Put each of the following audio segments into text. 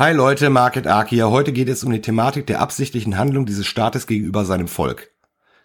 Hi Leute, Market Ark hier. Heute geht es um die Thematik der absichtlichen Handlung dieses Staates gegenüber seinem Volk.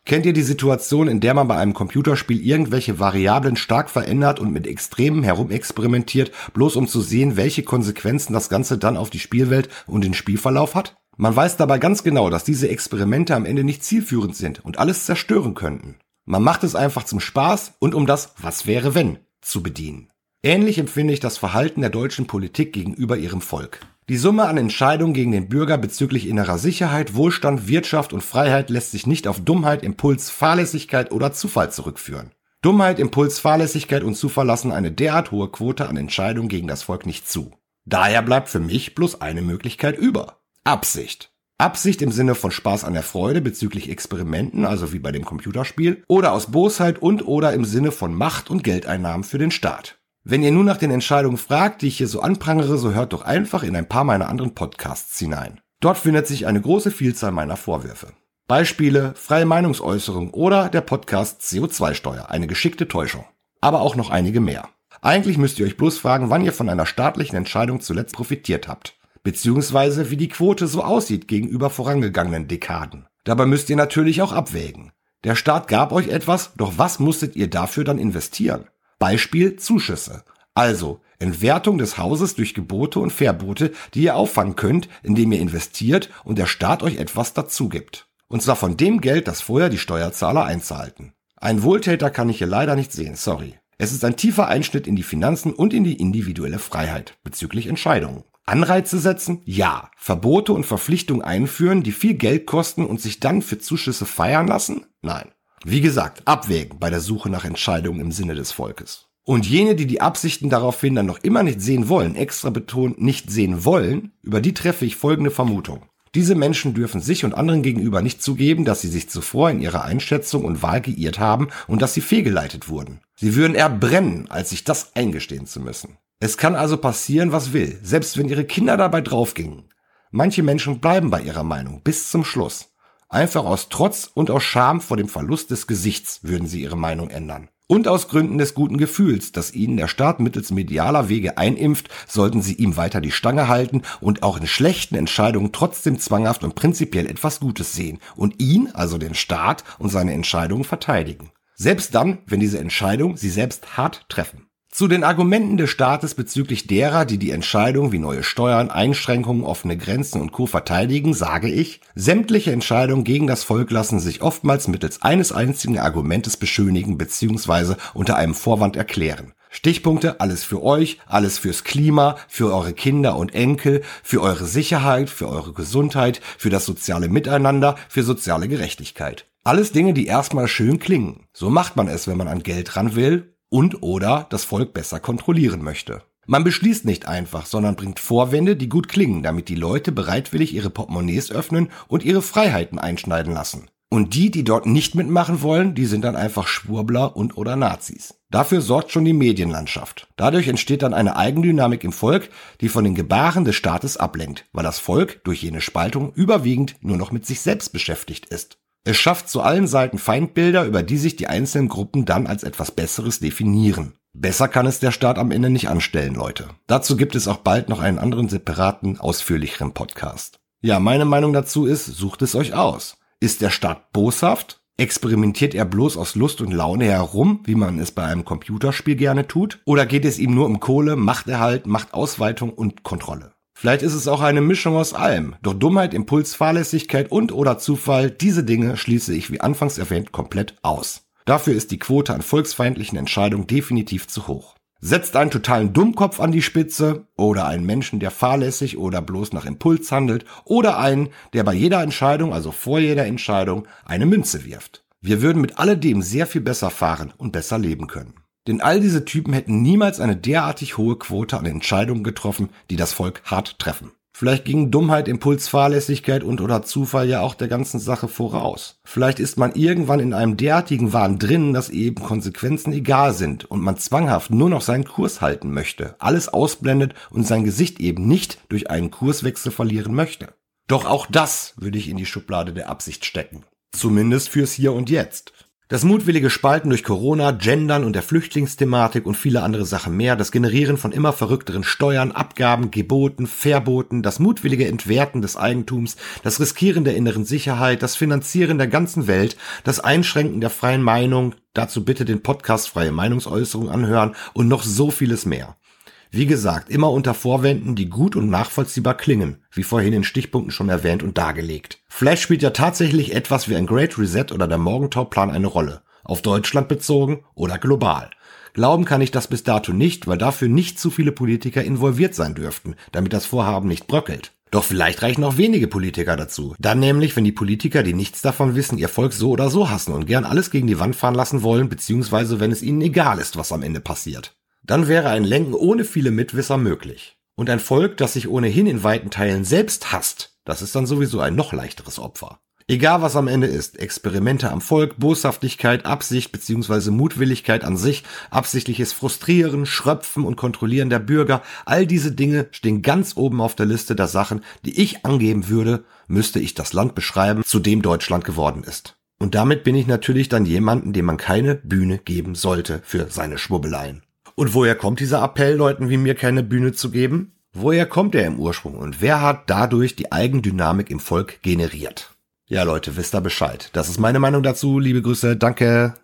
Kennt ihr die Situation, in der man bei einem Computerspiel irgendwelche Variablen stark verändert und mit Extremen herumexperimentiert, bloß um zu sehen, welche Konsequenzen das Ganze dann auf die Spielwelt und den Spielverlauf hat? Man weiß dabei ganz genau, dass diese Experimente am Ende nicht zielführend sind und alles zerstören könnten. Man macht es einfach zum Spaß und um das Was wäre wenn zu bedienen. Ähnlich empfinde ich das Verhalten der deutschen Politik gegenüber ihrem Volk. Die Summe an Entscheidungen gegen den Bürger bezüglich innerer Sicherheit, Wohlstand, Wirtschaft und Freiheit lässt sich nicht auf Dummheit, Impuls, Fahrlässigkeit oder Zufall zurückführen. Dummheit, Impuls, Fahrlässigkeit und Zufall lassen eine derart hohe Quote an Entscheidungen gegen das Volk nicht zu. Daher bleibt für mich bloß eine Möglichkeit über. Absicht. Absicht im Sinne von Spaß an der Freude bezüglich Experimenten, also wie bei dem Computerspiel, oder aus Bosheit und oder im Sinne von Macht und Geldeinnahmen für den Staat. Wenn ihr nun nach den Entscheidungen fragt, die ich hier so anprangere, so hört doch einfach in ein paar meiner anderen Podcasts hinein. Dort findet sich eine große Vielzahl meiner Vorwürfe. Beispiele, freie Meinungsäußerung oder der Podcast CO2-Steuer, eine geschickte Täuschung. Aber auch noch einige mehr. Eigentlich müsst ihr euch bloß fragen, wann ihr von einer staatlichen Entscheidung zuletzt profitiert habt. Beziehungsweise wie die Quote so aussieht gegenüber vorangegangenen Dekaden. Dabei müsst ihr natürlich auch abwägen. Der Staat gab euch etwas, doch was musstet ihr dafür dann investieren? Beispiel Zuschüsse. Also Entwertung des Hauses durch Gebote und Verbote, die ihr auffangen könnt, indem ihr investiert und der Staat euch etwas dazu gibt. Und zwar von dem Geld, das vorher die Steuerzahler einzahlten. Ein Wohltäter kann ich hier leider nicht sehen, sorry. Es ist ein tiefer Einschnitt in die Finanzen und in die individuelle Freiheit bezüglich Entscheidungen. Anreize setzen? Ja. Verbote und Verpflichtungen einführen, die viel Geld kosten und sich dann für Zuschüsse feiern lassen? Nein. Wie gesagt, abwägen bei der Suche nach Entscheidungen im Sinne des Volkes. Und jene, die die Absichten daraufhin dann noch immer nicht sehen wollen, extra betont nicht sehen wollen, über die treffe ich folgende Vermutung. Diese Menschen dürfen sich und anderen gegenüber nicht zugeben, dass sie sich zuvor in ihrer Einschätzung und Wahl geirrt haben und dass sie fehlgeleitet wurden. Sie würden eher brennen, als sich das eingestehen zu müssen. Es kann also passieren, was will, selbst wenn ihre Kinder dabei draufgingen. Manche Menschen bleiben bei ihrer Meinung bis zum Schluss. Einfach aus Trotz und aus Scham vor dem Verlust des Gesichts würden sie ihre Meinung ändern. Und aus Gründen des guten Gefühls, dass ihnen der Staat mittels medialer Wege einimpft, sollten sie ihm weiter die Stange halten und auch in schlechten Entscheidungen trotzdem zwanghaft und prinzipiell etwas Gutes sehen und ihn, also den Staat und seine Entscheidungen verteidigen. Selbst dann, wenn diese Entscheidungen sie selbst hart treffen. Zu den Argumenten des Staates bezüglich derer, die die Entscheidung wie neue Steuern, Einschränkungen, offene Grenzen und Co. verteidigen, sage ich, sämtliche Entscheidungen gegen das Volk lassen sich oftmals mittels eines einzigen Argumentes beschönigen bzw. unter einem Vorwand erklären. Stichpunkte, alles für euch, alles fürs Klima, für eure Kinder und Enkel, für eure Sicherheit, für eure Gesundheit, für das soziale Miteinander, für soziale Gerechtigkeit. Alles Dinge, die erstmal schön klingen. So macht man es, wenn man an Geld ran will und oder das Volk besser kontrollieren möchte. Man beschließt nicht einfach, sondern bringt Vorwände, die gut klingen, damit die Leute bereitwillig ihre Portemonnaies öffnen und ihre Freiheiten einschneiden lassen. Und die, die dort nicht mitmachen wollen, die sind dann einfach Schwurbler und oder Nazis. Dafür sorgt schon die Medienlandschaft. Dadurch entsteht dann eine Eigendynamik im Volk, die von den Gebaren des Staates ablenkt, weil das Volk durch jene Spaltung überwiegend nur noch mit sich selbst beschäftigt ist. Es schafft zu allen Seiten Feindbilder, über die sich die einzelnen Gruppen dann als etwas Besseres definieren. Besser kann es der Staat am Ende nicht anstellen, Leute. Dazu gibt es auch bald noch einen anderen separaten, ausführlicheren Podcast. Ja, meine Meinung dazu ist, sucht es euch aus. Ist der Staat boshaft? Experimentiert er bloß aus Lust und Laune herum, wie man es bei einem Computerspiel gerne tut? Oder geht es ihm nur um Kohle, Machterhalt, Machtausweitung und Kontrolle? Vielleicht ist es auch eine Mischung aus allem. Doch Dummheit, Impuls, Fahrlässigkeit und oder Zufall, diese Dinge schließe ich wie anfangs erwähnt komplett aus. Dafür ist die Quote an volksfeindlichen Entscheidungen definitiv zu hoch. Setzt einen totalen Dummkopf an die Spitze oder einen Menschen, der fahrlässig oder bloß nach Impuls handelt oder einen, der bei jeder Entscheidung, also vor jeder Entscheidung, eine Münze wirft. Wir würden mit alledem sehr viel besser fahren und besser leben können. Denn all diese Typen hätten niemals eine derartig hohe Quote an Entscheidungen getroffen, die das Volk hart treffen. Vielleicht ging Dummheit, Impuls, Fahrlässigkeit und oder Zufall ja auch der ganzen Sache voraus. Vielleicht ist man irgendwann in einem derartigen Wahn drin, dass eben Konsequenzen egal sind und man zwanghaft nur noch seinen Kurs halten möchte, alles ausblendet und sein Gesicht eben nicht durch einen Kurswechsel verlieren möchte. Doch auch das würde ich in die Schublade der Absicht stecken. Zumindest fürs Hier und Jetzt. Das mutwillige Spalten durch Corona, Gendern und der Flüchtlingsthematik und viele andere Sachen mehr, das Generieren von immer verrückteren Steuern, Abgaben, Geboten, Verboten, das mutwillige Entwerten des Eigentums, das Riskieren der inneren Sicherheit, das Finanzieren der ganzen Welt, das Einschränken der freien Meinung, dazu bitte den Podcast Freie Meinungsäußerung anhören und noch so vieles mehr. Wie gesagt, immer unter Vorwänden, die gut und nachvollziehbar klingen, wie vorhin in Stichpunkten schon erwähnt und dargelegt. Flash spielt ja tatsächlich etwas wie ein Great Reset oder der Morgenthau-Plan eine Rolle. Auf Deutschland bezogen oder global. Glauben kann ich das bis dato nicht, weil dafür nicht zu viele Politiker involviert sein dürften, damit das Vorhaben nicht bröckelt. Doch vielleicht reichen auch wenige Politiker dazu. Dann nämlich, wenn die Politiker, die nichts davon wissen, ihr Volk so oder so hassen und gern alles gegen die Wand fahren lassen wollen, beziehungsweise wenn es ihnen egal ist, was am Ende passiert. Dann wäre ein Lenken ohne viele Mitwisser möglich. Und ein Volk, das sich ohnehin in weiten Teilen selbst hasst, das ist dann sowieso ein noch leichteres Opfer. Egal was am Ende ist, Experimente am Volk, Boshaftigkeit, Absicht bzw. Mutwilligkeit an sich, absichtliches Frustrieren, Schröpfen und Kontrollieren der Bürger, all diese Dinge stehen ganz oben auf der Liste der Sachen, die ich angeben würde, müsste ich das Land beschreiben, zu dem Deutschland geworden ist. Und damit bin ich natürlich dann jemanden, dem man keine Bühne geben sollte für seine Schwubbeleien. Und woher kommt dieser Appell, Leuten wie mir keine Bühne zu geben? Woher kommt er im Ursprung und wer hat dadurch die Eigendynamik im Volk generiert? Ja, Leute, wisst ihr Bescheid. Das ist meine Meinung dazu. Liebe Grüße, danke.